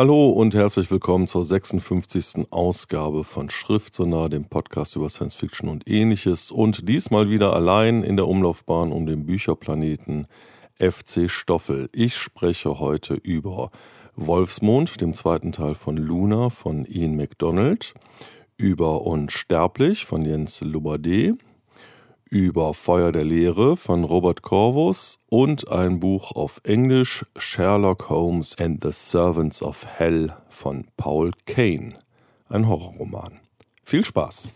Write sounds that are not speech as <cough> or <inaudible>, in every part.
Hallo und herzlich willkommen zur 56. Ausgabe von Schriftsonar, dem Podcast über Science Fiction und ähnliches. Und diesmal wieder allein in der Umlaufbahn um den Bücherplaneten FC Stoffel. Ich spreche heute über Wolfsmond, dem zweiten Teil von Luna von Ian MacDonald, über Unsterblich von Jens Lubade, über Feuer der Lehre von Robert Corvus und ein Buch auf Englisch Sherlock Holmes and the Servants of Hell von Paul Kane, ein Horrorroman. Viel Spaß!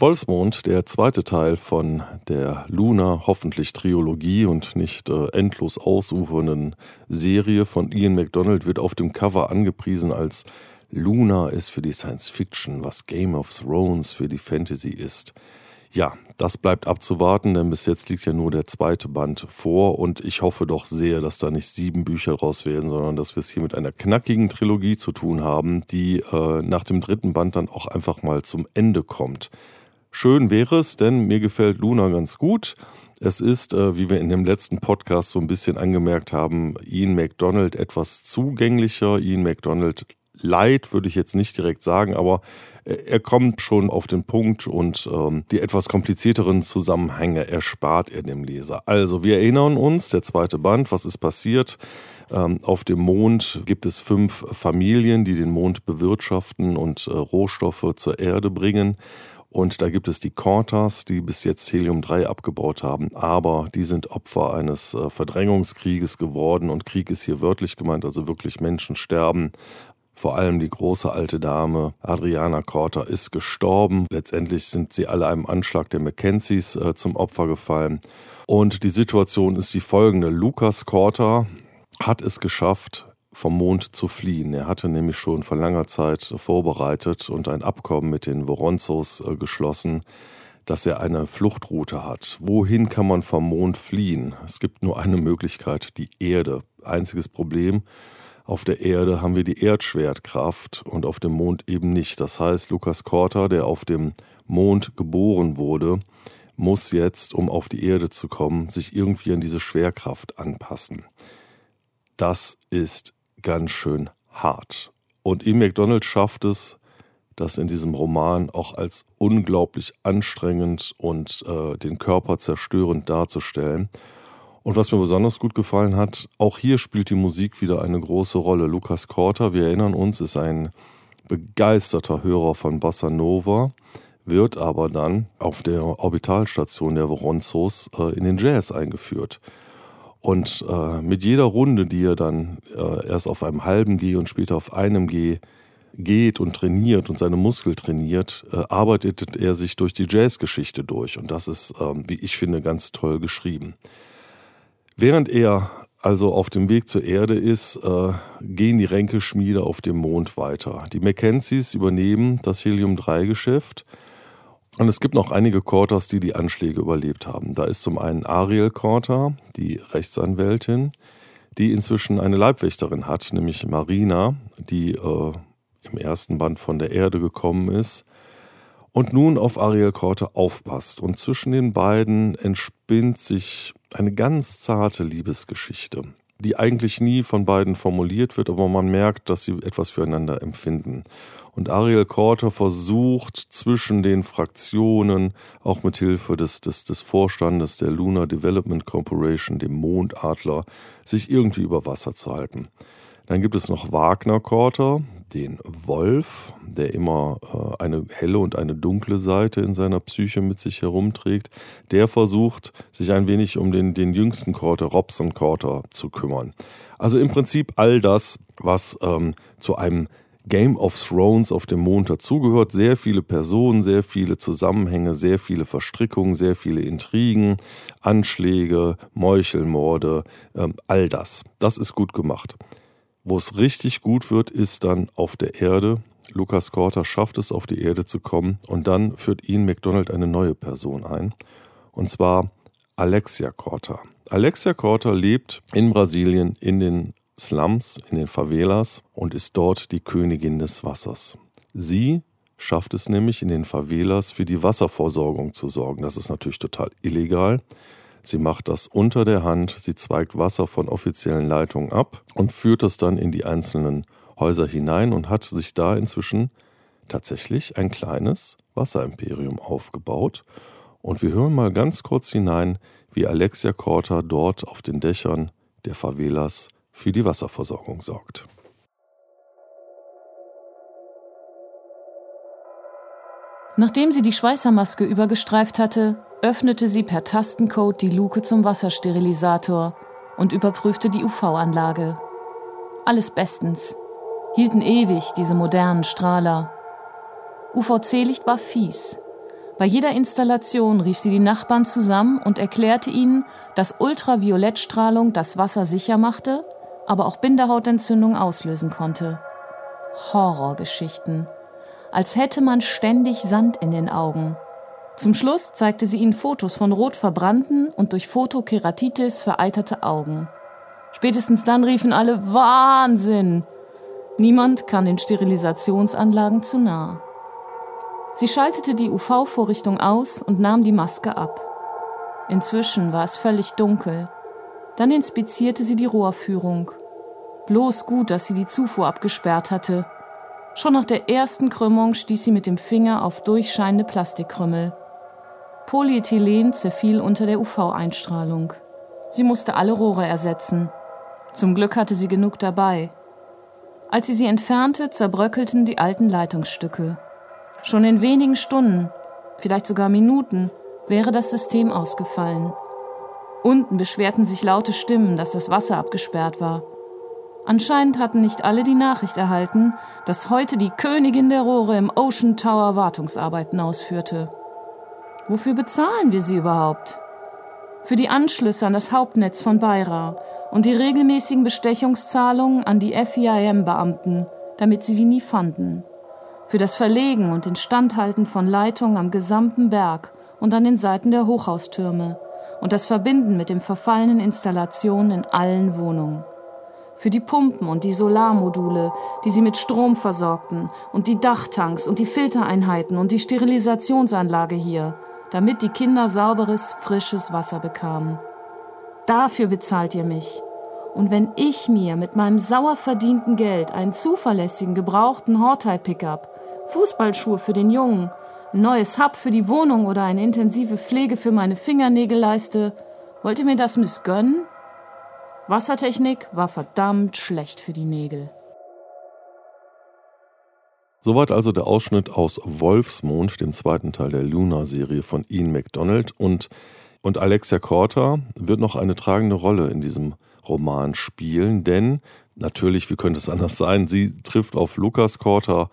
Wolfsmond, der zweite Teil von der Luna, hoffentlich Triologie und nicht äh, endlos ausufernden Serie von Ian MacDonald, wird auf dem Cover angepriesen als Luna ist für die Science Fiction, was Game of Thrones für die Fantasy ist. Ja, das bleibt abzuwarten, denn bis jetzt liegt ja nur der zweite Band vor und ich hoffe doch sehr, dass da nicht sieben Bücher draus werden, sondern dass wir es hier mit einer knackigen Trilogie zu tun haben, die äh, nach dem dritten Band dann auch einfach mal zum Ende kommt. Schön wäre es, denn mir gefällt Luna ganz gut. Es ist, äh, wie wir in dem letzten Podcast so ein bisschen angemerkt haben, Ian McDonald etwas zugänglicher. Ian McDonald Light würde ich jetzt nicht direkt sagen, aber er kommt schon auf den Punkt und ähm, die etwas komplizierteren Zusammenhänge erspart er dem Leser. Also wir erinnern uns, der zweite Band, was ist passiert? Ähm, auf dem Mond gibt es fünf Familien, die den Mond bewirtschaften und äh, Rohstoffe zur Erde bringen. Und da gibt es die Cortas, die bis jetzt Helium-3 abgebaut haben, aber die sind Opfer eines äh, Verdrängungskrieges geworden und Krieg ist hier wörtlich gemeint, also wirklich Menschen sterben. Vor allem die große alte Dame Adriana Corta ist gestorben. Letztendlich sind sie alle einem Anschlag der Mackenzies äh, zum Opfer gefallen. Und die Situation ist die folgende. Lukas Corta hat es geschafft, vom Mond zu fliehen. Er hatte nämlich schon vor langer Zeit vorbereitet und ein Abkommen mit den Voronzos äh, geschlossen, dass er eine Fluchtroute hat. Wohin kann man vom Mond fliehen? Es gibt nur eine Möglichkeit, die Erde. Einziges Problem, auf der Erde haben wir die Erdschwertkraft und auf dem Mond eben nicht. Das heißt, Lukas Korter, der auf dem Mond geboren wurde, muss jetzt, um auf die Erde zu kommen, sich irgendwie an diese Schwerkraft anpassen. Das ist ganz schön hart. Und E. McDonald schafft es, das in diesem Roman auch als unglaublich anstrengend und äh, den Körper zerstörend darzustellen. Und was mir besonders gut gefallen hat, auch hier spielt die Musik wieder eine große Rolle. Lukas Korter, wir erinnern uns, ist ein begeisterter Hörer von Bossa Nova, wird aber dann auf der Orbitalstation der Voronzos äh, in den Jazz eingeführt. Und äh, mit jeder Runde, die er dann äh, erst auf einem halben G und später auf einem G geht und trainiert und seine Muskel trainiert, äh, arbeitet er sich durch die Jazzgeschichte durch. Und das ist, ähm, wie ich finde, ganz toll geschrieben. Während er also auf dem Weg zur Erde ist, äh, gehen die Ränkeschmiede auf dem Mond weiter. Die Mackenzies übernehmen das Helium-3-Geschäft und es gibt noch einige Kortas, die die Anschläge überlebt haben. Da ist zum einen Ariel Korta, die Rechtsanwältin, die inzwischen eine Leibwächterin hat, nämlich Marina, die äh, im ersten Band von der Erde gekommen ist und nun auf Ariel Korte aufpasst. Und zwischen den beiden entspinnt sich eine ganz zarte Liebesgeschichte, die eigentlich nie von beiden formuliert wird, aber man merkt, dass sie etwas füreinander empfinden. Und Ariel Korte versucht zwischen den Fraktionen, auch mit Hilfe des, des, des Vorstandes der Lunar Development Corporation, dem Mondadler, sich irgendwie über Wasser zu halten. Dann gibt es noch Wagner Korter, den Wolf, der immer äh, eine helle und eine dunkle Seite in seiner Psyche mit sich herumträgt, der versucht, sich ein wenig um den, den jüngsten Korter, Robson Korter, zu kümmern. Also im Prinzip all das, was ähm, zu einem Game of Thrones auf dem Mond dazugehört. Sehr viele Personen, sehr viele Zusammenhänge, sehr viele Verstrickungen, sehr viele Intrigen, Anschläge, Meuchelmorde, ähm, all das. Das ist gut gemacht. Wo es richtig gut wird, ist dann auf der Erde. Lukas Korter schafft es, auf die Erde zu kommen und dann führt ihn McDonald eine neue Person ein. Und zwar Alexia Korter. Alexia Korter lebt in Brasilien in den Slums, in den Favelas und ist dort die Königin des Wassers. Sie schafft es nämlich in den Favelas für die Wasserversorgung zu sorgen. Das ist natürlich total illegal. Sie macht das unter der Hand, sie zweigt Wasser von offiziellen Leitungen ab und führt das dann in die einzelnen Häuser hinein und hat sich da inzwischen tatsächlich ein kleines Wasserimperium aufgebaut. Und wir hören mal ganz kurz hinein, wie Alexia Korta dort auf den Dächern der Favelas für die Wasserversorgung sorgt. Nachdem sie die Schweißermaske übergestreift hatte, öffnete sie per Tastencode die Luke zum Wassersterilisator und überprüfte die UV-Anlage. Alles bestens. Hielten ewig diese modernen Strahler. UVC-Licht war fies. Bei jeder Installation rief sie die Nachbarn zusammen und erklärte ihnen, dass Ultraviolettstrahlung das Wasser sicher machte, aber auch Bindehautentzündung auslösen konnte. Horrorgeschichten. Als hätte man ständig Sand in den Augen. Zum Schluss zeigte sie ihnen Fotos von rot verbrannten und durch Photokeratitis vereiterte Augen. Spätestens dann riefen alle Wahnsinn. Niemand kann den Sterilisationsanlagen zu nah. Sie schaltete die UV-Vorrichtung aus und nahm die Maske ab. Inzwischen war es völlig dunkel. Dann inspizierte sie die Rohrführung. Bloß gut, dass sie die Zufuhr abgesperrt hatte. Schon nach der ersten Krümmung stieß sie mit dem Finger auf durchscheinende Plastikkrümmel. Polyethylen zerfiel unter der UV-Einstrahlung. Sie musste alle Rohre ersetzen. Zum Glück hatte sie genug dabei. Als sie sie entfernte, zerbröckelten die alten Leitungsstücke. Schon in wenigen Stunden, vielleicht sogar Minuten, wäre das System ausgefallen. Unten beschwerten sich laute Stimmen, dass das Wasser abgesperrt war. Anscheinend hatten nicht alle die Nachricht erhalten, dass heute die Königin der Rohre im Ocean Tower Wartungsarbeiten ausführte. Wofür bezahlen wir sie überhaupt? Für die Anschlüsse an das Hauptnetz von Beira und die regelmäßigen Bestechungszahlungen an die FIAM-Beamten, damit sie sie nie fanden. Für das Verlegen und Instandhalten von Leitungen am gesamten Berg und an den Seiten der Hochhaustürme und das Verbinden mit den verfallenen Installationen in allen Wohnungen. Für die Pumpen und die Solarmodule, die sie mit Strom versorgten, und die Dachtanks und die Filtereinheiten und die Sterilisationsanlage hier, damit die Kinder sauberes, frisches Wasser bekamen. Dafür bezahlt ihr mich. Und wenn ich mir mit meinem sauer verdienten Geld einen zuverlässigen, gebrauchten Hortei-Pickup, Fußballschuhe für den Jungen, ein neues Hub für die Wohnung oder eine intensive Pflege für meine Fingernägel leiste, wollt ihr mir das missgönnen? Wassertechnik war verdammt schlecht für die Nägel. Soweit also der Ausschnitt aus Wolfsmond, dem zweiten Teil der Luna-Serie von Ian MacDonald. Und, und Alexia Korta wird noch eine tragende Rolle in diesem Roman spielen, denn natürlich, wie könnte es anders sein, sie trifft auf Lukas Korta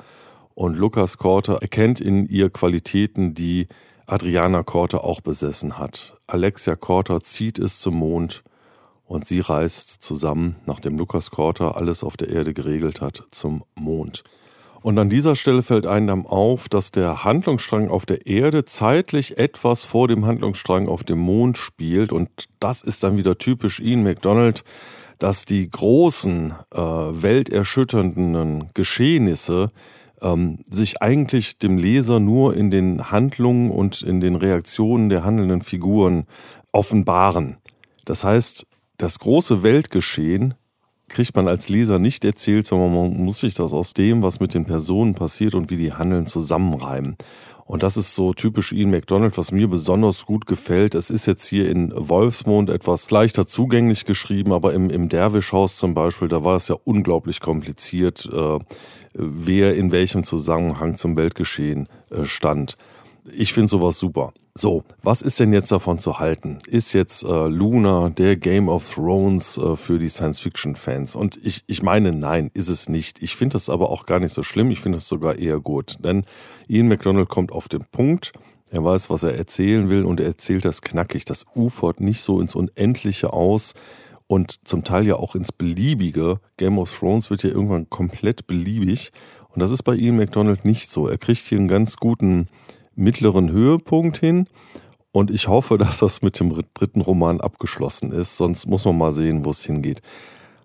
und Lukas Korta erkennt in ihr Qualitäten, die Adriana Korta auch besessen hat. Alexia Korta zieht es zum Mond und sie reist zusammen, nachdem Lukas Korta alles auf der Erde geregelt hat, zum Mond. Und an dieser Stelle fällt einem dann auf, dass der Handlungsstrang auf der Erde zeitlich etwas vor dem Handlungsstrang auf dem Mond spielt. Und das ist dann wieder typisch Ian McDonald, dass die großen, äh, welterschütternden Geschehnisse ähm, sich eigentlich dem Leser nur in den Handlungen und in den Reaktionen der handelnden Figuren offenbaren. Das heißt, das große Weltgeschehen kriegt man als Leser nicht erzählt, sondern man muss sich das aus dem, was mit den Personen passiert und wie die handeln, zusammenreimen. Und das ist so typisch Ian McDonald, was mir besonders gut gefällt. Es ist jetzt hier in Wolfsmond etwas leichter zugänglich geschrieben, aber im, im Derwischhaus zum Beispiel, da war es ja unglaublich kompliziert, äh, wer in welchem Zusammenhang zum Weltgeschehen äh, stand. Ich finde sowas super. So, was ist denn jetzt davon zu halten? Ist jetzt äh, Luna der Game of Thrones äh, für die Science-Fiction-Fans? Und ich, ich meine, nein, ist es nicht. Ich finde das aber auch gar nicht so schlimm. Ich finde es sogar eher gut. Denn Ian McDonald kommt auf den Punkt. Er weiß, was er erzählen will und er erzählt das knackig. Das ufert nicht so ins Unendliche aus und zum Teil ja auch ins Beliebige. Game of Thrones wird ja irgendwann komplett beliebig. Und das ist bei Ian McDonald nicht so. Er kriegt hier einen ganz guten mittleren Höhepunkt hin. Und ich hoffe, <laughs> dass das mit dem dritten Roman abgeschlossen ist. Sonst muss man mal sehen, wo es hingeht.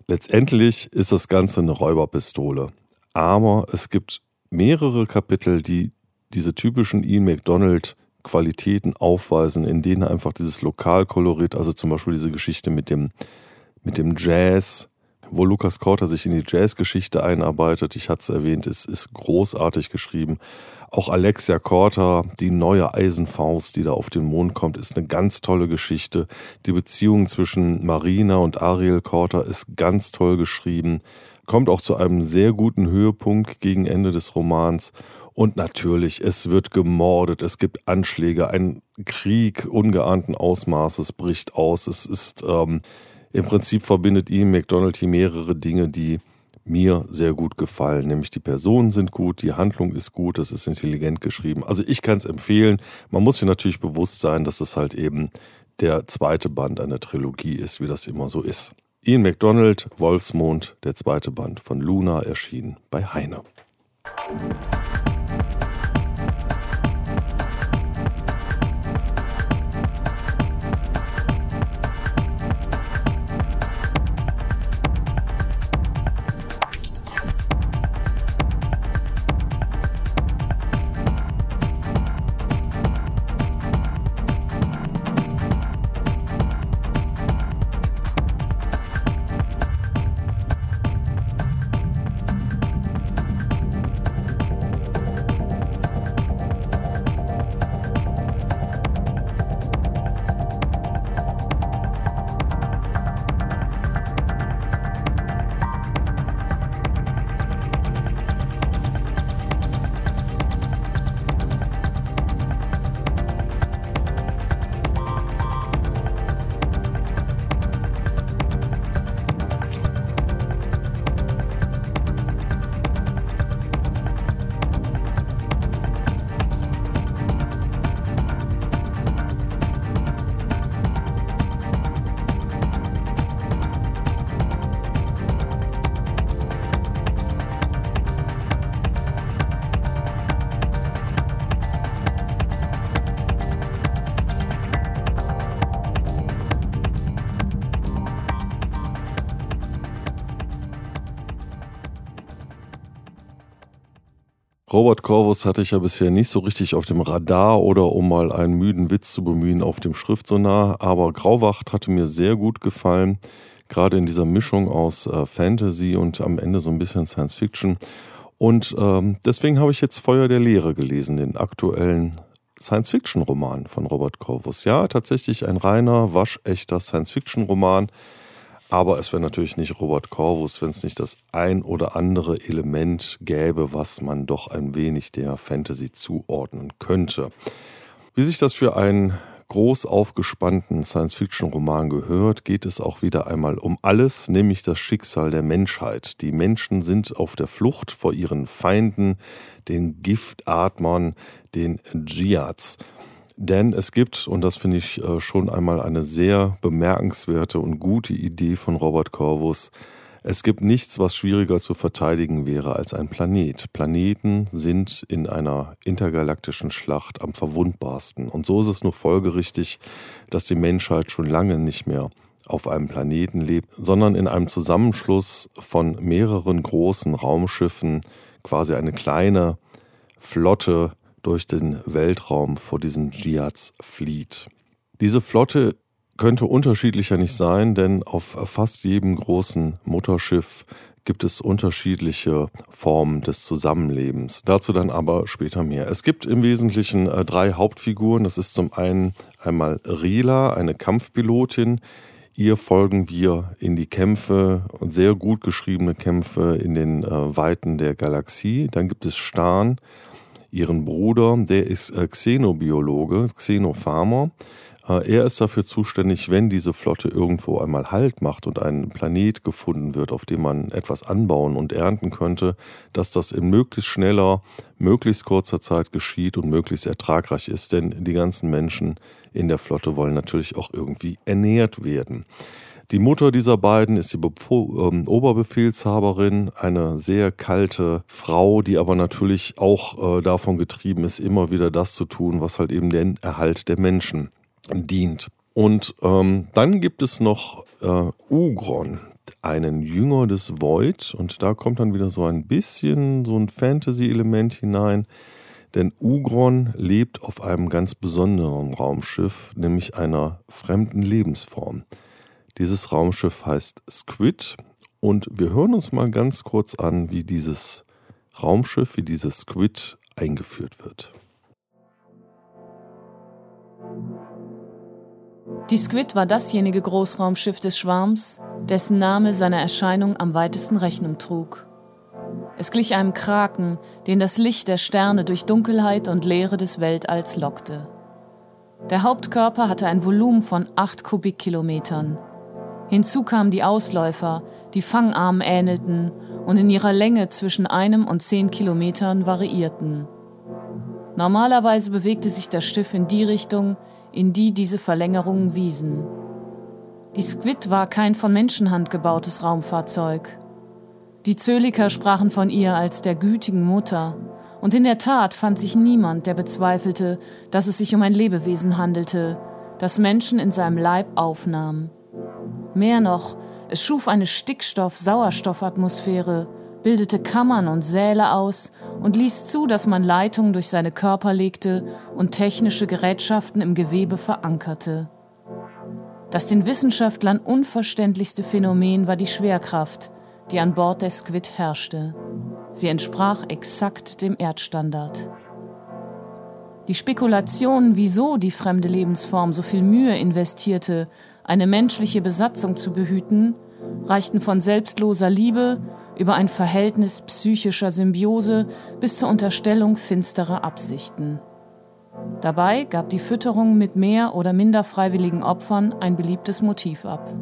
Letztendlich ist das Ganze eine Räuberpistole. Aber es gibt mehrere Kapitel, die diese typischen Ian McDonald Qualitäten aufweisen, in denen einfach dieses Lokalkolorit, also zum Beispiel diese Geschichte mit dem, mit dem Jazz, wo Lukas Korter sich in die Jazzgeschichte einarbeitet, ich hatte es erwähnt, ist, ist großartig geschrieben. Auch Alexia Korter, die neue Eisenfaust, die da auf den Mond kommt, ist eine ganz tolle Geschichte. Die Beziehung zwischen Marina und Ariel Korter ist ganz toll geschrieben. Kommt auch zu einem sehr guten Höhepunkt gegen Ende des Romans. Und natürlich, es wird gemordet, es gibt Anschläge, ein Krieg ungeahnten Ausmaßes bricht aus. Es ist ähm, im Prinzip verbindet ihm McDonald hier mehrere Dinge, die mir sehr gut gefallen. Nämlich die Personen sind gut, die Handlung ist gut, es ist intelligent geschrieben. Also ich kann es empfehlen. Man muss sich natürlich bewusst sein, dass es halt eben der zweite Band einer Trilogie ist, wie das immer so ist. Ian McDonald, Wolfsmond, der zweite Band von Luna erschien bei Heine. Robert Corvus hatte ich ja bisher nicht so richtig auf dem Radar oder um mal einen müden Witz zu bemühen auf dem Schriftsonar, aber Grauwacht hatte mir sehr gut gefallen, gerade in dieser Mischung aus äh, Fantasy und am Ende so ein bisschen Science Fiction. Und ähm, deswegen habe ich jetzt Feuer der Lehre gelesen, den aktuellen Science-Fiction-Roman von Robert Corvus. Ja, tatsächlich ein reiner, waschechter Science-Fiction-Roman aber es wäre natürlich nicht Robert Corvus, wenn es nicht das ein oder andere Element gäbe, was man doch ein wenig der Fantasy zuordnen könnte. Wie sich das für einen groß aufgespannten Science-Fiction-Roman gehört, geht es auch wieder einmal um alles, nämlich das Schicksal der Menschheit. Die Menschen sind auf der Flucht vor ihren Feinden, den Giftatmern, den Djiads. Denn es gibt, und das finde ich äh, schon einmal eine sehr bemerkenswerte und gute Idee von Robert Corvus, es gibt nichts, was schwieriger zu verteidigen wäre als ein Planet. Planeten sind in einer intergalaktischen Schlacht am verwundbarsten. Und so ist es nur folgerichtig, dass die Menschheit schon lange nicht mehr auf einem Planeten lebt, sondern in einem Zusammenschluss von mehreren großen Raumschiffen, quasi eine kleine Flotte durch den Weltraum vor diesen Dschihad's flieht. Diese Flotte könnte unterschiedlicher nicht sein, denn auf fast jedem großen Mutterschiff gibt es unterschiedliche Formen des Zusammenlebens. Dazu dann aber später mehr. Es gibt im Wesentlichen äh, drei Hauptfiguren. Das ist zum einen einmal Rila, eine Kampfpilotin. Ihr folgen wir in die Kämpfe sehr gut geschriebene Kämpfe in den äh, Weiten der Galaxie. Dann gibt es Stan, ihren Bruder, der ist äh, Xenobiologe, Xenopharmer. Äh, er ist dafür zuständig, wenn diese Flotte irgendwo einmal Halt macht und ein Planet gefunden wird, auf dem man etwas anbauen und ernten könnte, dass das in möglichst schneller, möglichst kurzer Zeit geschieht und möglichst ertragreich ist. Denn die ganzen Menschen in der Flotte wollen natürlich auch irgendwie ernährt werden. Die Mutter dieser beiden ist die ähm, Oberbefehlshaberin, eine sehr kalte Frau, die aber natürlich auch äh, davon getrieben ist, immer wieder das zu tun, was halt eben den Erhalt der Menschen dient. Und ähm, dann gibt es noch äh, Ugron, einen Jünger des Void. Und da kommt dann wieder so ein bisschen so ein Fantasy-Element hinein. Denn Ugron lebt auf einem ganz besonderen Raumschiff, nämlich einer fremden Lebensform. Dieses Raumschiff heißt Squid und wir hören uns mal ganz kurz an, wie dieses Raumschiff, wie dieses Squid eingeführt wird. Die Squid war dasjenige Großraumschiff des Schwarms, dessen Name seiner Erscheinung am weitesten Rechnung trug. Es glich einem Kraken, den das Licht der Sterne durch Dunkelheit und Leere des Weltalls lockte. Der Hauptkörper hatte ein Volumen von acht Kubikkilometern. Hinzu kamen die Ausläufer, die Fangarmen ähnelten und in ihrer Länge zwischen einem und zehn Kilometern variierten. Normalerweise bewegte sich das Schiff in die Richtung, in die diese Verlängerungen wiesen. Die Squid war kein von Menschenhand gebautes Raumfahrzeug. Die Zöliker sprachen von ihr als der gütigen Mutter, und in der Tat fand sich niemand, der bezweifelte, dass es sich um ein Lebewesen handelte, das Menschen in seinem Leib aufnahm. Mehr noch, es schuf eine Stickstoff-Sauerstoffatmosphäre, bildete Kammern und Säle aus und ließ zu, dass man Leitungen durch seine Körper legte und technische Gerätschaften im Gewebe verankerte. Das den Wissenschaftlern unverständlichste Phänomen war die Schwerkraft, die an Bord der Squid herrschte. Sie entsprach exakt dem Erdstandard. Die Spekulation, wieso die fremde Lebensform so viel Mühe investierte, eine menschliche Besatzung zu behüten, reichten von selbstloser Liebe über ein Verhältnis psychischer Symbiose bis zur Unterstellung finsterer Absichten. Dabei gab die Fütterung mit mehr oder minder freiwilligen Opfern ein beliebtes Motiv ab.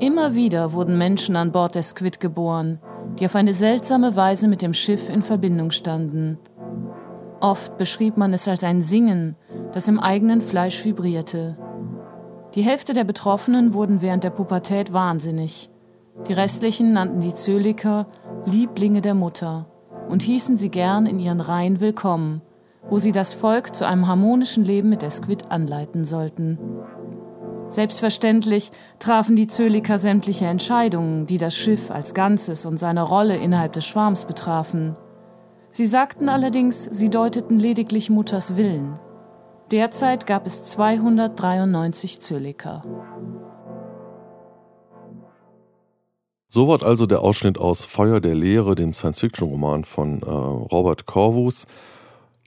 Immer wieder wurden Menschen an Bord der Squid geboren, die auf eine seltsame Weise mit dem Schiff in Verbindung standen. Oft beschrieb man es als ein Singen, das im eigenen Fleisch vibrierte. Die Hälfte der Betroffenen wurden während der Pubertät wahnsinnig. Die restlichen nannten die Zöliker Lieblinge der Mutter und hießen sie gern in ihren Reihen willkommen, wo sie das Volk zu einem harmonischen Leben mit der Squid anleiten sollten. Selbstverständlich trafen die Zöliker sämtliche Entscheidungen, die das Schiff als Ganzes und seine Rolle innerhalb des Schwarms betrafen. Sie sagten allerdings, sie deuteten lediglich Mutters Willen. Derzeit gab es 293 Zöliker. Soweit also der Ausschnitt aus Feuer der Lehre, dem Science-Fiction-Roman von äh, Robert Corvus.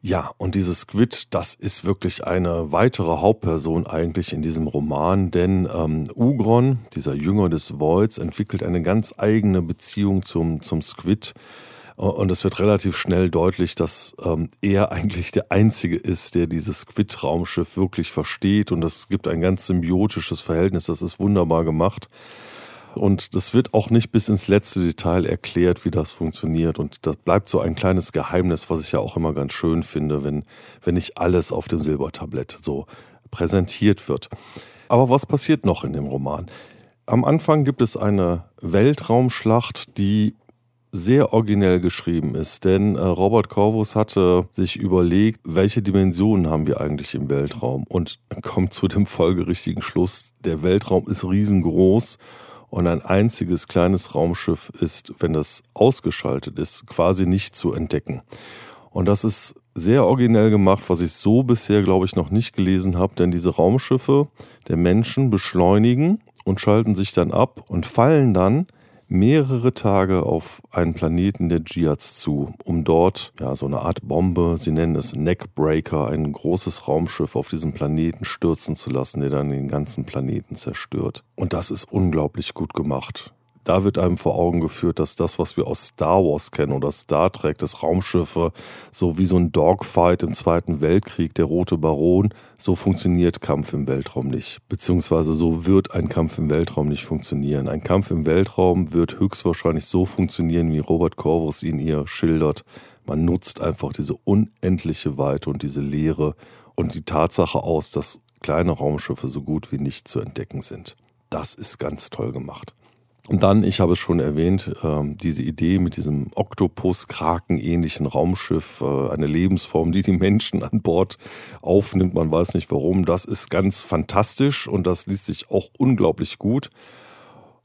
Ja, und dieses Squid, das ist wirklich eine weitere Hauptperson eigentlich in diesem Roman, denn ähm, Ugron, dieser Jünger des Voids, entwickelt eine ganz eigene Beziehung zum, zum Squid. Und es wird relativ schnell deutlich, dass ähm, er eigentlich der Einzige ist, der dieses Squid-Raumschiff wirklich versteht. Und es gibt ein ganz symbiotisches Verhältnis, das ist wunderbar gemacht. Und das wird auch nicht bis ins letzte Detail erklärt, wie das funktioniert. Und das bleibt so ein kleines Geheimnis, was ich ja auch immer ganz schön finde, wenn, wenn nicht alles auf dem Silbertablett so präsentiert wird. Aber was passiert noch in dem Roman? Am Anfang gibt es eine Weltraumschlacht, die sehr originell geschrieben ist, denn äh, Robert Corvus hatte sich überlegt, welche Dimensionen haben wir eigentlich im Weltraum und kommt zu dem folgerichtigen Schluss, der Weltraum ist riesengroß und ein einziges kleines Raumschiff ist, wenn das ausgeschaltet ist, quasi nicht zu entdecken. Und das ist sehr originell gemacht, was ich so bisher, glaube ich, noch nicht gelesen habe, denn diese Raumschiffe der Menschen beschleunigen und schalten sich dann ab und fallen dann mehrere Tage auf einen Planeten der Giats zu, um dort ja so eine Art Bombe, sie nennen es Neckbreaker, ein großes Raumschiff auf diesem Planeten stürzen zu lassen, der dann den ganzen Planeten zerstört. Und das ist unglaublich gut gemacht da wird einem vor Augen geführt, dass das, was wir aus Star Wars kennen oder Star Trek, das Raumschiffe, so wie so ein Dogfight im Zweiten Weltkrieg, der Rote Baron, so funktioniert Kampf im Weltraum nicht. Beziehungsweise so wird ein Kampf im Weltraum nicht funktionieren. Ein Kampf im Weltraum wird höchstwahrscheinlich so funktionieren, wie Robert Corvus ihn hier schildert. Man nutzt einfach diese unendliche Weite und diese Leere und die Tatsache aus, dass kleine Raumschiffe so gut wie nicht zu entdecken sind. Das ist ganz toll gemacht. Und dann, ich habe es schon erwähnt, ähm, diese Idee mit diesem Oktopus-Kraken-ähnlichen Raumschiff, äh, eine Lebensform, die die Menschen an Bord aufnimmt, man weiß nicht warum, das ist ganz fantastisch und das liest sich auch unglaublich gut.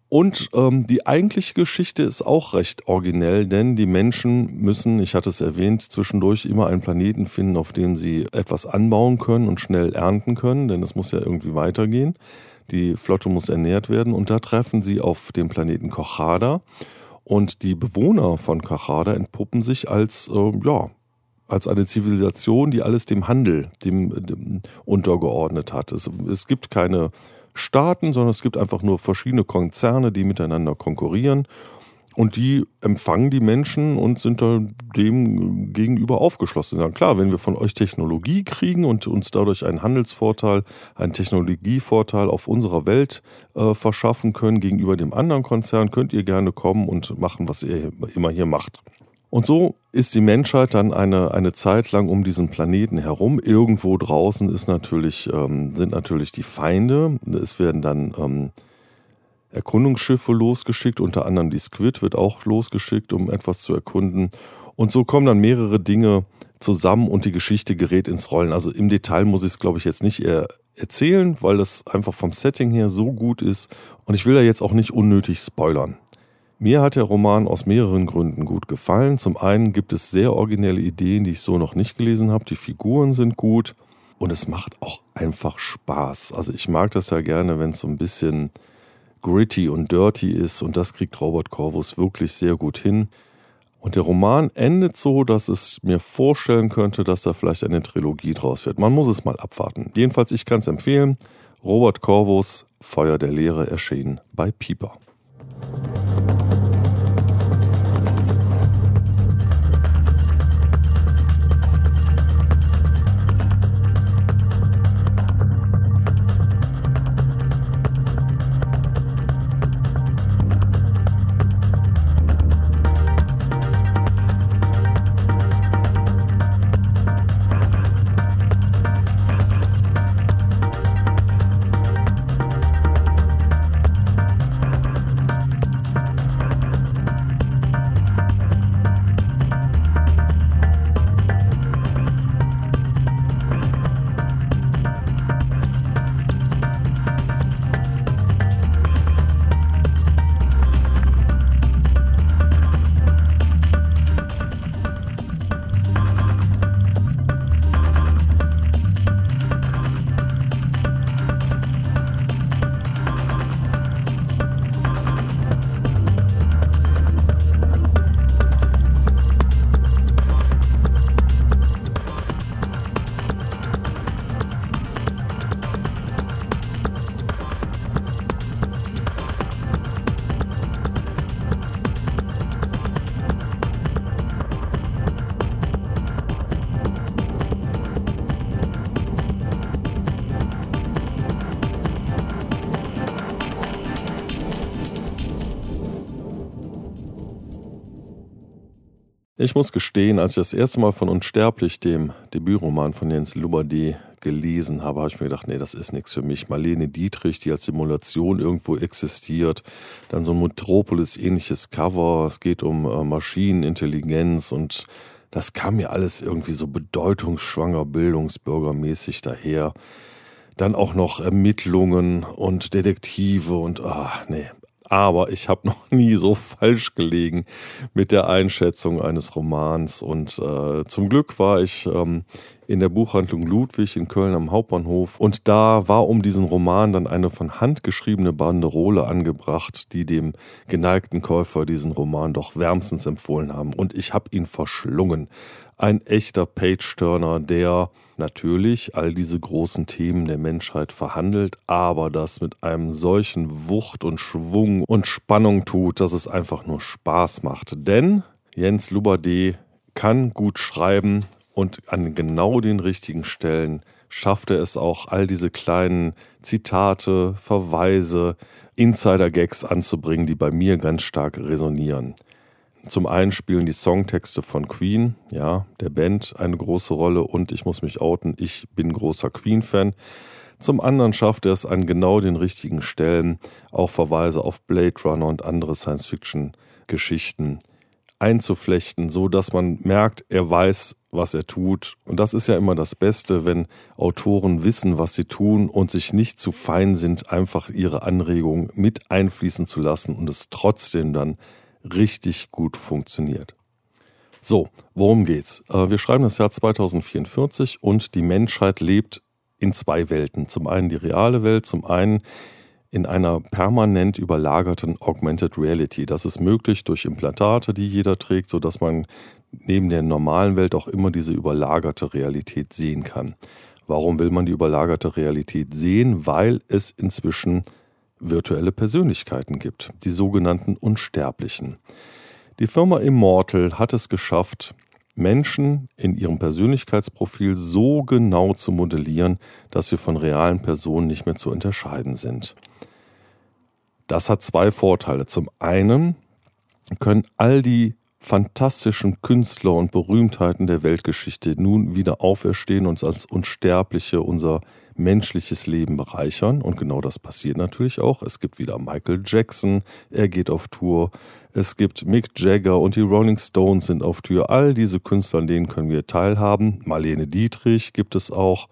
Und ähm, die eigentliche Geschichte ist auch recht originell, denn die Menschen müssen, ich hatte es erwähnt, zwischendurch immer einen Planeten finden, auf dem sie etwas anbauen können und schnell ernten können, denn es muss ja irgendwie weitergehen. Die Flotte muss ernährt werden und da treffen sie auf dem Planeten Kochada und die Bewohner von Kochada entpuppen sich als, äh, ja, als eine Zivilisation, die alles dem Handel dem, dem untergeordnet hat. Es, es gibt keine Staaten, sondern es gibt einfach nur verschiedene Konzerne, die miteinander konkurrieren und die empfangen die Menschen und sind da dem gegenüber aufgeschlossen. Ja, klar, wenn wir von euch Technologie kriegen und uns dadurch einen Handelsvorteil, einen Technologievorteil auf unserer Welt äh, verschaffen können gegenüber dem anderen Konzern, könnt ihr gerne kommen und machen, was ihr immer hier macht. Und so ist die Menschheit dann eine, eine Zeit lang um diesen Planeten herum. Irgendwo draußen ist natürlich, ähm, sind natürlich die Feinde. Es werden dann ähm, Erkundungsschiffe losgeschickt, unter anderem die Squid wird auch losgeschickt, um etwas zu erkunden. Und so kommen dann mehrere Dinge zusammen und die Geschichte gerät ins Rollen. Also im Detail muss ich es, glaube ich, jetzt nicht eher erzählen, weil das einfach vom Setting her so gut ist. Und ich will da jetzt auch nicht unnötig spoilern. Mir hat der Roman aus mehreren Gründen gut gefallen. Zum einen gibt es sehr originelle Ideen, die ich so noch nicht gelesen habe. Die Figuren sind gut und es macht auch einfach Spaß. Also ich mag das ja gerne, wenn es so ein bisschen gritty und dirty ist und das kriegt Robert Corvus wirklich sehr gut hin. Und der Roman endet so, dass es mir vorstellen könnte, dass da vielleicht eine Trilogie draus wird. Man muss es mal abwarten. Jedenfalls, ich kann es empfehlen. Robert Corvus, Feuer der Lehre, erschienen bei Pieper. Ich muss gestehen, als ich das erste Mal von Unsterblich, dem Debütroman von Jens Lubadi, gelesen habe, habe ich mir gedacht, nee, das ist nichts für mich. Marlene Dietrich, die als Simulation irgendwo existiert, dann so ein Metropolis-ähnliches Cover, es geht um äh, Maschinenintelligenz und das kam mir alles irgendwie so bedeutungsschwanger, bildungsbürgermäßig daher. Dann auch noch Ermittlungen und Detektive und ach nee, aber ich habe <laughs> noch nie so falsch gelegen mit der Einschätzung eines Romans. Und äh, zum Glück war ich ähm, in der Buchhandlung Ludwig in Köln am Hauptbahnhof und da war um diesen Roman dann eine von Hand geschriebene Banderole angebracht, die dem geneigten Käufer diesen Roman doch wärmstens empfohlen haben. Und ich habe ihn verschlungen. Ein echter Page-Turner, der natürlich all diese großen Themen der Menschheit verhandelt, aber das mit einem solchen Wucht und Schwung und Spannung tut, dass es einfach nur Spaß macht. Denn Jens Lubade kann gut schreiben und an genau den richtigen Stellen schafft er es auch, all diese kleinen Zitate, Verweise, Insider-Gags anzubringen, die bei mir ganz stark resonieren. Zum einen spielen die Songtexte von Queen, ja, der Band eine große Rolle und ich muss mich outen, ich bin großer Queen-Fan. Zum anderen schafft er es an genau den richtigen Stellen auch Verweise auf Blade Runner und andere Science-Fiction-Geschichten einzuflechten, so dass man merkt, er weiß, was er tut. Und das ist ja immer das Beste, wenn Autoren wissen, was sie tun und sich nicht zu fein sind, einfach ihre Anregungen mit einfließen zu lassen und es trotzdem dann richtig gut funktioniert. So, worum geht's? Äh, wir schreiben das Jahr 2044 und die Menschheit lebt in zwei Welten. Zum einen die reale Welt, zum einen in einer permanent überlagerten Augmented Reality. Das ist möglich durch Implantate, die jeder trägt, sodass man neben der normalen Welt auch immer diese überlagerte Realität sehen kann. Warum will man die überlagerte Realität sehen? Weil es inzwischen virtuelle Persönlichkeiten gibt, die sogenannten Unsterblichen. Die Firma Immortal hat es geschafft, Menschen in ihrem Persönlichkeitsprofil so genau zu modellieren, dass sie von realen Personen nicht mehr zu unterscheiden sind. Das hat zwei Vorteile. Zum einen können all die fantastischen Künstler und Berühmtheiten der Weltgeschichte nun wieder auferstehen und als Unsterbliche unser menschliches Leben bereichern. Und genau das passiert natürlich auch. Es gibt wieder Michael Jackson, er geht auf Tour. Es gibt Mick Jagger und die Rolling Stones sind auf Tour. All diese Künstler, an denen können wir teilhaben. Marlene Dietrich gibt es auch.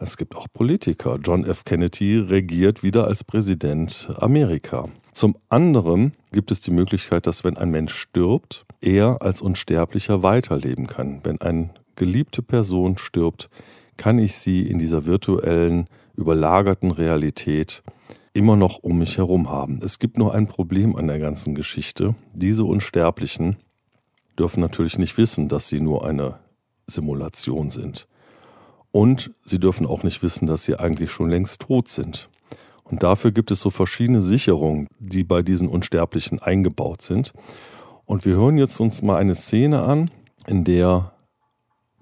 Es gibt auch Politiker. John F. Kennedy regiert wieder als Präsident Amerika. Zum anderen gibt es die Möglichkeit, dass wenn ein Mensch stirbt, er als Unsterblicher weiterleben kann. Wenn eine geliebte Person stirbt, kann ich sie in dieser virtuellen, überlagerten Realität immer noch um mich herum haben. Es gibt nur ein Problem an der ganzen Geschichte. Diese Unsterblichen dürfen natürlich nicht wissen, dass sie nur eine Simulation sind. Und sie dürfen auch nicht wissen, dass sie eigentlich schon längst tot sind. Und dafür gibt es so verschiedene Sicherungen, die bei diesen Unsterblichen eingebaut sind. Und wir hören jetzt uns mal eine Szene an, in der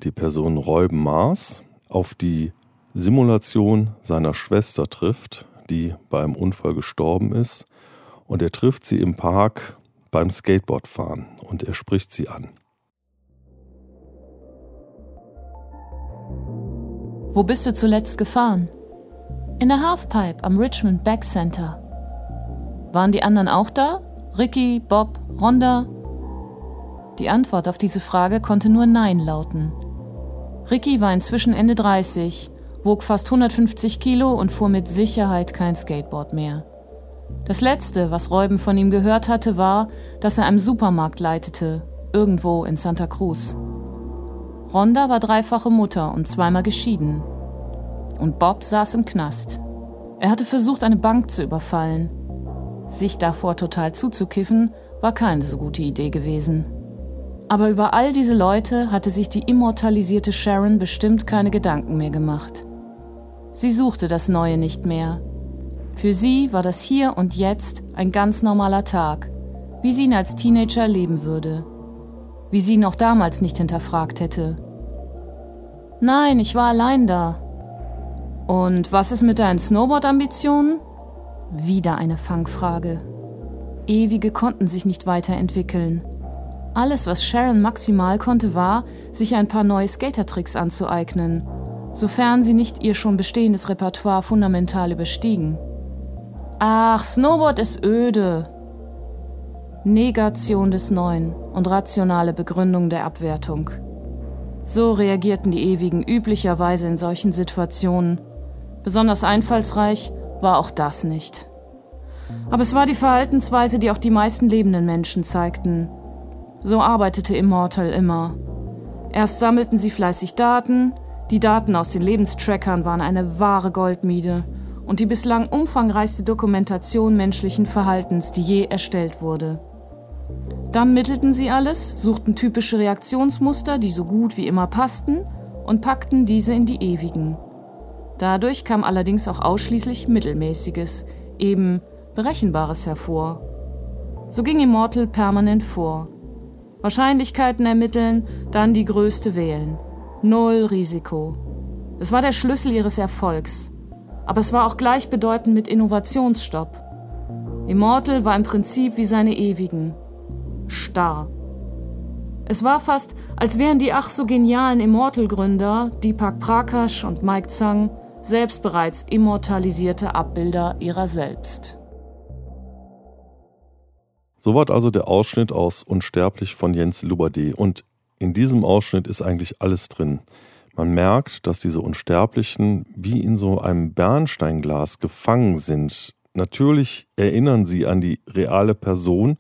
die Person Räuben Maas auf die Simulation seiner Schwester trifft, die beim Unfall gestorben ist. Und er trifft sie im Park beim Skateboardfahren und er spricht sie an. Wo bist du zuletzt gefahren? In der Halfpipe am Richmond Back Center. Waren die anderen auch da? Ricky, Bob, Rhonda? Die Antwort auf diese Frage konnte nur Nein lauten. Ricky war inzwischen Ende 30, wog fast 150 Kilo und fuhr mit Sicherheit kein Skateboard mehr. Das letzte, was Räuben von ihm gehört hatte, war, dass er einem Supermarkt leitete, irgendwo in Santa Cruz. Rhonda war dreifache Mutter und zweimal geschieden. Und Bob saß im Knast. Er hatte versucht, eine Bank zu überfallen. Sich davor total zuzukiffen, war keine so gute Idee gewesen. Aber über all diese Leute hatte sich die immortalisierte Sharon bestimmt keine Gedanken mehr gemacht. Sie suchte das Neue nicht mehr. Für sie war das Hier und Jetzt ein ganz normaler Tag, wie sie ihn als Teenager leben würde. Wie sie ihn auch damals nicht hinterfragt hätte. Nein, ich war allein da. Und was ist mit deinen Snowboard-Ambitionen? Wieder eine Fangfrage. Ewige konnten sich nicht weiterentwickeln. Alles, was Sharon maximal konnte, war, sich ein paar neue Skatertricks anzueignen. sofern sie nicht ihr schon bestehendes Repertoire fundamental überstiegen. Ach, Snowboard ist öde. Negation des Neuen und rationale Begründung der Abwertung. So reagierten die Ewigen üblicherweise in solchen Situationen. Besonders einfallsreich war auch das nicht. Aber es war die Verhaltensweise, die auch die meisten lebenden Menschen zeigten. So arbeitete Immortal immer. Erst sammelten sie fleißig Daten, die Daten aus den Lebenstrackern waren eine wahre Goldmine und die bislang umfangreichste Dokumentation menschlichen Verhaltens, die je erstellt wurde. Dann mittelten sie alles, suchten typische Reaktionsmuster, die so gut wie immer passten, und packten diese in die ewigen. Dadurch kam allerdings auch ausschließlich Mittelmäßiges, eben Berechenbares hervor. So ging Immortal permanent vor. Wahrscheinlichkeiten ermitteln, dann die größte wählen. Null Risiko. Es war der Schlüssel ihres Erfolgs aber es war auch gleichbedeutend mit Innovationsstopp. Immortal war im Prinzip wie seine ewigen. Starr. Es war fast, als wären die ach so genialen Immortal-Gründer, Deepak Prakash und Mike Zhang, selbst bereits immortalisierte Abbilder ihrer selbst. Soweit also der Ausschnitt aus Unsterblich von Jens Lubade. Und in diesem Ausschnitt ist eigentlich alles drin. Man merkt, dass diese Unsterblichen wie in so einem Bernsteinglas gefangen sind. Natürlich erinnern sie an die reale Person,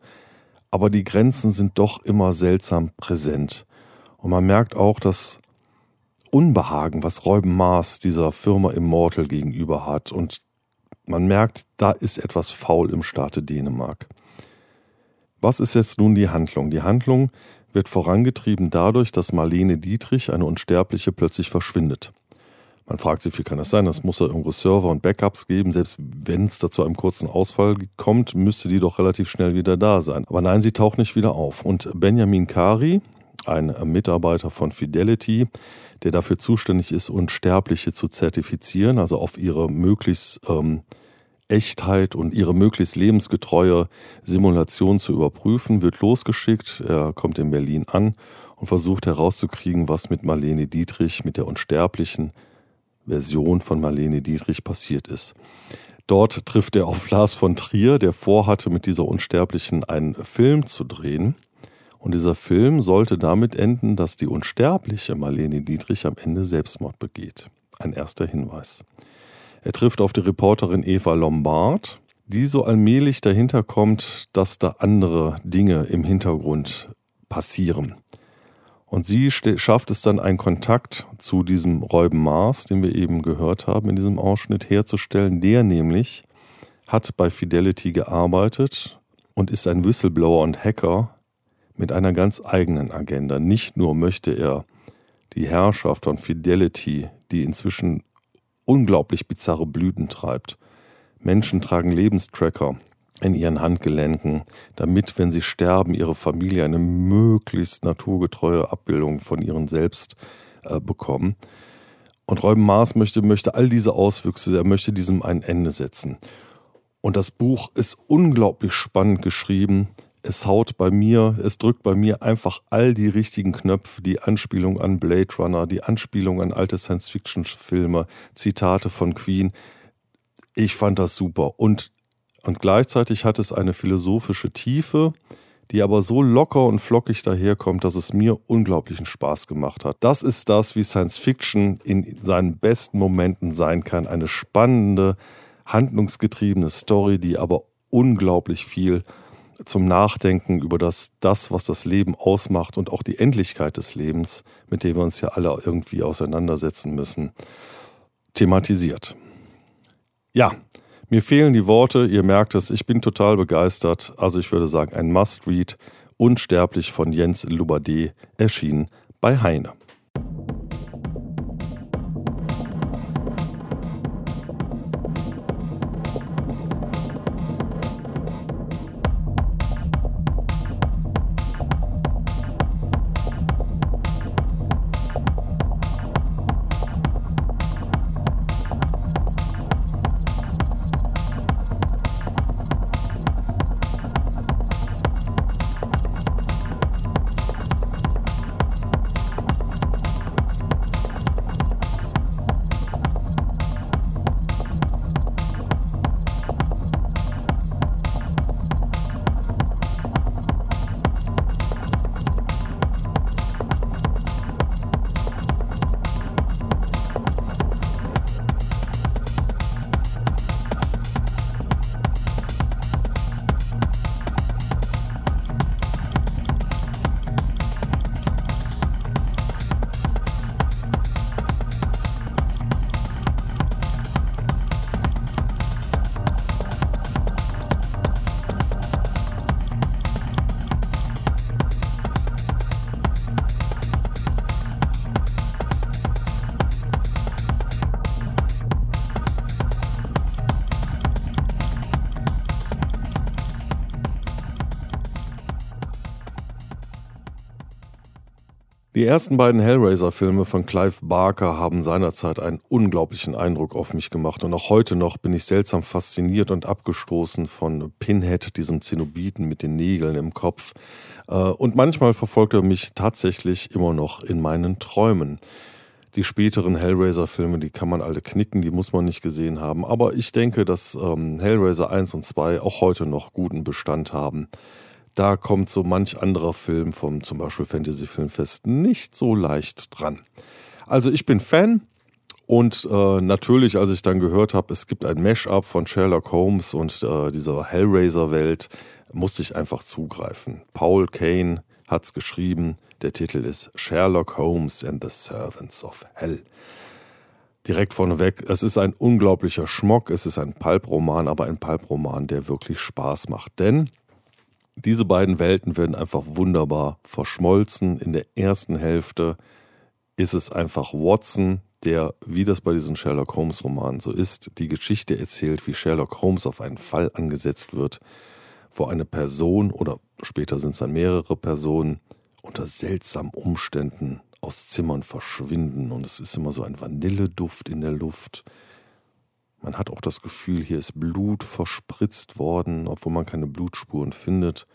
aber die Grenzen sind doch immer seltsam präsent. Und man merkt auch das Unbehagen, was Reuben Maas dieser Firma Immortal gegenüber hat. Und man merkt, da ist etwas faul im Staate Dänemark. Was ist jetzt nun die Handlung? Die Handlung wird vorangetrieben dadurch, dass Marlene Dietrich, eine Unsterbliche, plötzlich verschwindet. Man fragt sich, wie kann das sein? Das muss ja irgendwo Server und Backups geben. Selbst wenn es da zu einem kurzen Ausfall kommt, müsste die doch relativ schnell wieder da sein. Aber nein, sie taucht nicht wieder auf. Und Benjamin Kari, ein Mitarbeiter von Fidelity, der dafür zuständig ist, Unsterbliche zu zertifizieren, also auf ihre möglichst ähm, Echtheit und ihre möglichst lebensgetreue Simulation zu überprüfen, wird losgeschickt. Er kommt in Berlin an und versucht herauszukriegen, was mit Marlene Dietrich, mit der unsterblichen Version von Marlene Dietrich passiert ist. Dort trifft er auf Lars von Trier, der vorhatte, mit dieser Unsterblichen einen Film zu drehen. Und dieser Film sollte damit enden, dass die unsterbliche Marlene Dietrich am Ende Selbstmord begeht. Ein erster Hinweis. Er trifft auf die Reporterin Eva Lombard, die so allmählich dahinter kommt, dass da andere Dinge im Hintergrund passieren. Und sie schafft es dann, einen Kontakt zu diesem Räuben Mars, den wir eben gehört haben in diesem Ausschnitt, herzustellen. Der nämlich hat bei Fidelity gearbeitet und ist ein Whistleblower und Hacker mit einer ganz eigenen Agenda. Nicht nur möchte er die Herrschaft von Fidelity, die inzwischen unglaublich bizarre Blüten treibt. Menschen tragen Lebenstracker in ihren Handgelenken, damit, wenn sie sterben, ihre Familie eine möglichst naturgetreue Abbildung von ihren Selbst äh, bekommen. Und Reuben Maas möchte, möchte all diese Auswüchse, er möchte diesem ein Ende setzen. Und das Buch ist unglaublich spannend geschrieben es haut bei mir, es drückt bei mir einfach all die richtigen Knöpfe, die Anspielung an Blade Runner, die Anspielung an alte Science-Fiction-Filme, Zitate von Queen. Ich fand das super. Und, und gleichzeitig hat es eine philosophische Tiefe, die aber so locker und flockig daherkommt, dass es mir unglaublichen Spaß gemacht hat. Das ist das, wie Science Fiction in seinen besten Momenten sein kann. Eine spannende, handlungsgetriebene Story, die aber unglaublich viel zum Nachdenken über das, das, was das Leben ausmacht und auch die Endlichkeit des Lebens, mit der wir uns ja alle irgendwie auseinandersetzen müssen, thematisiert. Ja, mir fehlen die Worte, ihr merkt es, ich bin total begeistert. Also ich würde sagen, ein Must-Read, Unsterblich von Jens Lubade, erschienen bei Heine. Die ersten beiden Hellraiser-Filme von Clive Barker haben seinerzeit einen unglaublichen Eindruck auf mich gemacht und auch heute noch bin ich seltsam fasziniert und abgestoßen von Pinhead, diesem Zenobiten mit den Nägeln im Kopf. Äh, und manchmal verfolgt er mich tatsächlich immer noch in meinen Träumen. Die späteren Hellraiser-Filme, die kann man alle knicken, die muss man nicht gesehen haben. Aber ich denke, dass ähm, Hellraiser 1 und 2 auch heute noch guten Bestand haben da kommt so manch anderer Film vom zum Beispiel Fantasy Filmfest nicht so leicht dran. Also ich bin Fan und äh, natürlich, als ich dann gehört habe, es gibt ein Mashup von Sherlock Holmes und äh, dieser Hellraiser-Welt, musste ich einfach zugreifen. Paul Kane hat's geschrieben. Der Titel ist Sherlock Holmes and the Servants of Hell. Direkt vorneweg, es ist ein unglaublicher Schmock, es ist ein Pulp-Roman, aber ein Pulp-Roman, der wirklich Spaß macht. Denn diese beiden Welten werden einfach wunderbar verschmolzen. In der ersten Hälfte ist es einfach Watson, der, wie das bei diesen Sherlock Holmes Romanen so ist, die Geschichte erzählt, wie Sherlock Holmes auf einen Fall angesetzt wird, wo eine Person oder später sind es dann mehrere Personen unter seltsamen Umständen aus Zimmern verschwinden und es ist immer so ein Vanilleduft in der Luft. Man hat auch das Gefühl, hier ist Blut verspritzt worden, obwohl man keine Blutspuren findet.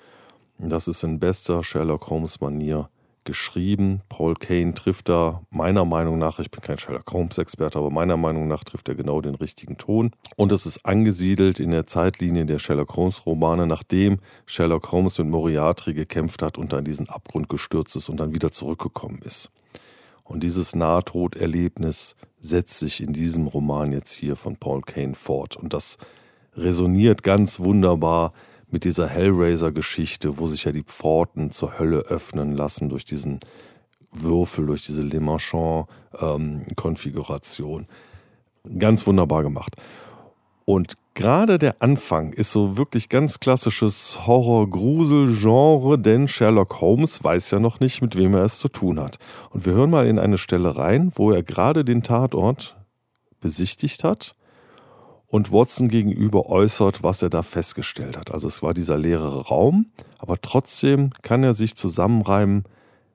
Das ist in bester Sherlock Holmes-Manier geschrieben. Paul Kane trifft da meiner Meinung nach, ich bin kein Sherlock Holmes-Experte, aber meiner Meinung nach trifft er genau den richtigen Ton. Und es ist angesiedelt in der Zeitlinie der Sherlock Holmes-Romane, nachdem Sherlock Holmes mit Moriarty gekämpft hat und dann in diesen Abgrund gestürzt ist und dann wieder zurückgekommen ist. Und dieses Nahtoderlebnis setzt sich in diesem Roman jetzt hier von Paul Kane fort. Und das resoniert ganz wunderbar mit dieser Hellraiser-Geschichte, wo sich ja die Pforten zur Hölle öffnen lassen durch diesen Würfel, durch diese Le Marchand-Konfiguration. Ähm, ganz wunderbar gemacht. Und gerade der Anfang ist so wirklich ganz klassisches Horror-Grusel-Genre, denn Sherlock Holmes weiß ja noch nicht, mit wem er es zu tun hat. Und wir hören mal in eine Stelle rein, wo er gerade den Tatort besichtigt hat und Watson gegenüber äußert, was er da festgestellt hat. Also es war dieser leere Raum, aber trotzdem kann er sich zusammenreimen,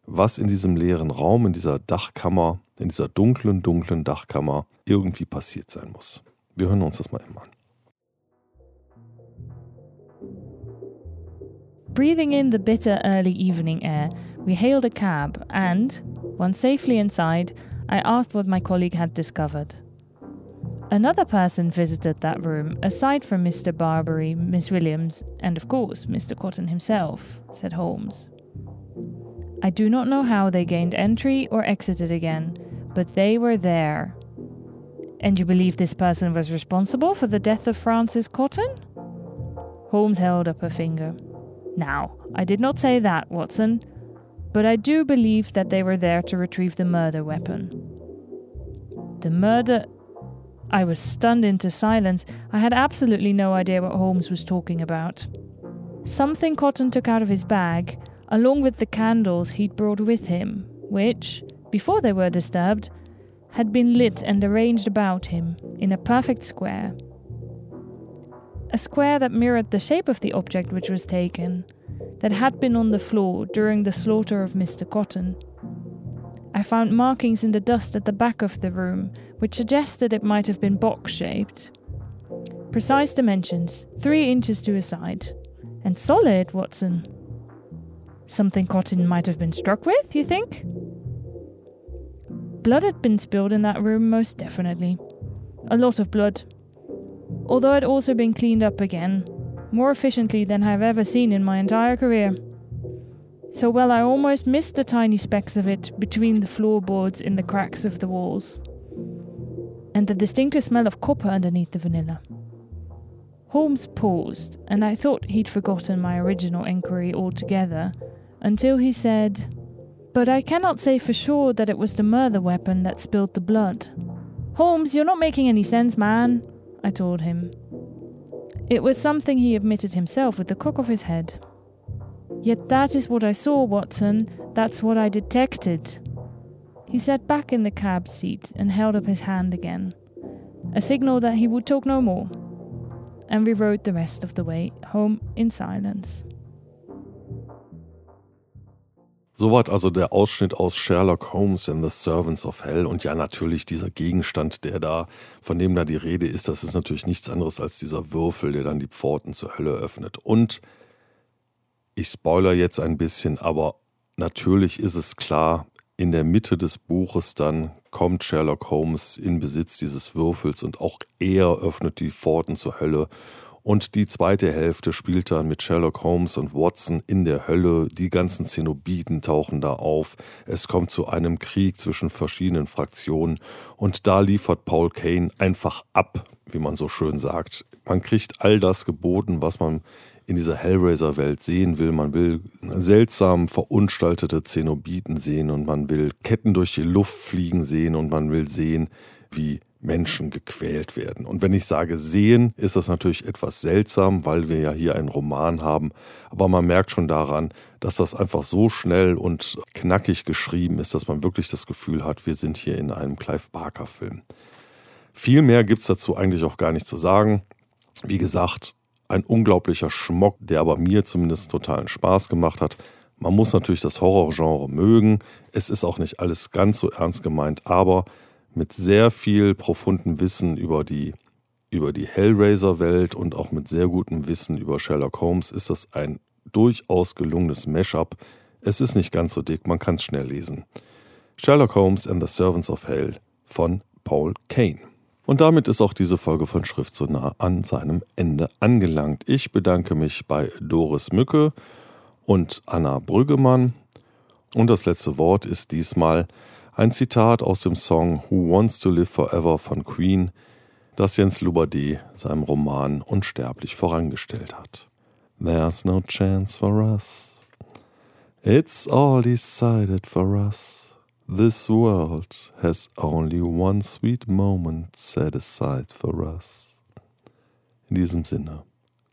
was in diesem leeren Raum, in dieser Dachkammer, in dieser dunklen, dunklen Dachkammer irgendwie passiert sein muss. Wir hören uns das mal immer an. Breathing in the bitter early evening air, we hailed a cab and, once safely inside, I asked what my colleague had discovered. Another person visited that room, aside from Mr. Barbary, Miss Williams, and of course Mr. Cotton himself, said Holmes. I do not know how they gained entry or exited again, but they were there. And you believe this person was responsible for the death of Francis Cotton? Holmes held up a finger. Now, I did not say that, Watson, but I do believe that they were there to retrieve the murder weapon. The murder. I was stunned into silence. I had absolutely no idea what Holmes was talking about. Something Cotton took out of his bag, along with the candles he'd brought with him, which, before they were disturbed, had been lit and arranged about him in a perfect square. A square that mirrored the shape of the object which was taken, that had been on the floor during the slaughter of Mr. Cotton. I found markings in the dust at the back of the room, which suggested it might have been box shaped. Precise dimensions, three inches to a side. And solid, Watson. Something Cotton might have been struck with, you think? Blood had been spilled in that room, most definitely. A lot of blood. Although it had also been cleaned up again, more efficiently than I have ever seen in my entire career. So well I almost missed the tiny specks of it between the floorboards in the cracks of the walls. And the distinctive smell of copper underneath the vanilla. Holmes paused, and I thought he'd forgotten my original inquiry altogether, until he said, but I cannot say for sure that it was the murder weapon that spilled the blood. Holmes, you're not making any sense, man, I told him. It was something he admitted himself with the cock of his head. Yet that is what I saw, Watson. That's what I detected. He sat back in the cab seat and held up his hand again, a signal that he would talk no more. And we rode the rest of the way home in silence. Soweit also der Ausschnitt aus Sherlock Holmes and the Servants of Hell. Und ja, natürlich dieser Gegenstand, der da, von dem da die Rede ist, das ist natürlich nichts anderes als dieser Würfel, der dann die Pforten zur Hölle öffnet. Und ich spoiler jetzt ein bisschen, aber natürlich ist es klar, in der Mitte des Buches dann kommt Sherlock Holmes in Besitz dieses Würfels und auch er öffnet die Pforten zur Hölle und die zweite Hälfte spielt dann mit Sherlock Holmes und Watson in der Hölle. Die ganzen Zenobiten tauchen da auf. Es kommt zu einem Krieg zwischen verschiedenen Fraktionen. Und da liefert Paul Kane einfach ab, wie man so schön sagt. Man kriegt all das geboten, was man in dieser Hellraiser-Welt sehen will. Man will seltsam verunstaltete Zenobiten sehen und man will Ketten durch die Luft fliegen sehen und man will sehen, wie Menschen gequält werden. Und wenn ich sage sehen, ist das natürlich etwas seltsam, weil wir ja hier einen Roman haben. Aber man merkt schon daran, dass das einfach so schnell und knackig geschrieben ist, dass man wirklich das Gefühl hat, wir sind hier in einem Clive Barker Film. Viel mehr gibt es dazu eigentlich auch gar nicht zu sagen. Wie gesagt, ein unglaublicher Schmock, der aber mir zumindest totalen Spaß gemacht hat. Man muss natürlich das Horrorgenre mögen. Es ist auch nicht alles ganz so ernst gemeint, aber mit sehr viel profundem Wissen über die, über die Hellraiser-Welt und auch mit sehr gutem Wissen über Sherlock Holmes ist das ein durchaus gelungenes Mashup. Es ist nicht ganz so dick, man kann es schnell lesen. Sherlock Holmes and the Servants of Hell von Paul Kane. Und damit ist auch diese Folge von Schrift so nah an seinem Ende angelangt. Ich bedanke mich bei Doris Mücke und Anna Brüggemann. Und das letzte Wort ist diesmal ein Zitat aus dem Song Who Wants to Live Forever von Queen, das Jens Lubade seinem Roman Unsterblich vorangestellt hat. There's no chance for us. It's all decided for us. This world has only one sweet moment set aside for us. In diesem Sinne,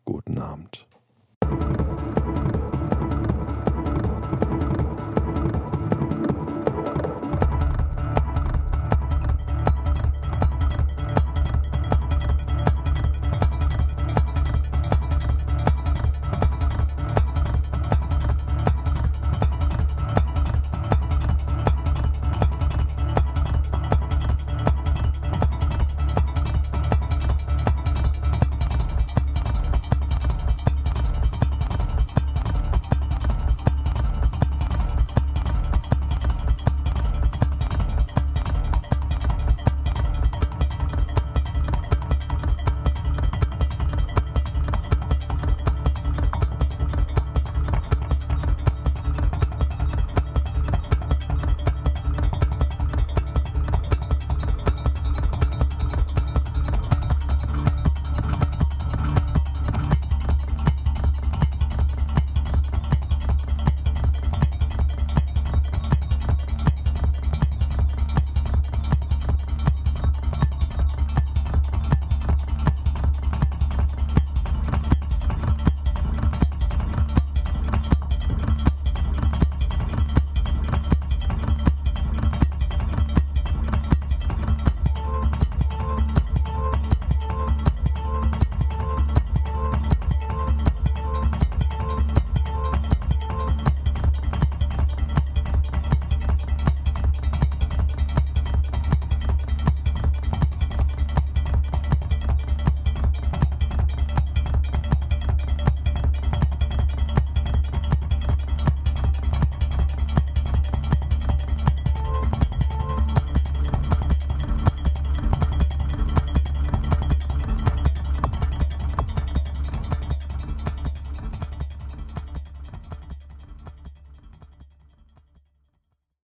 guten Abend.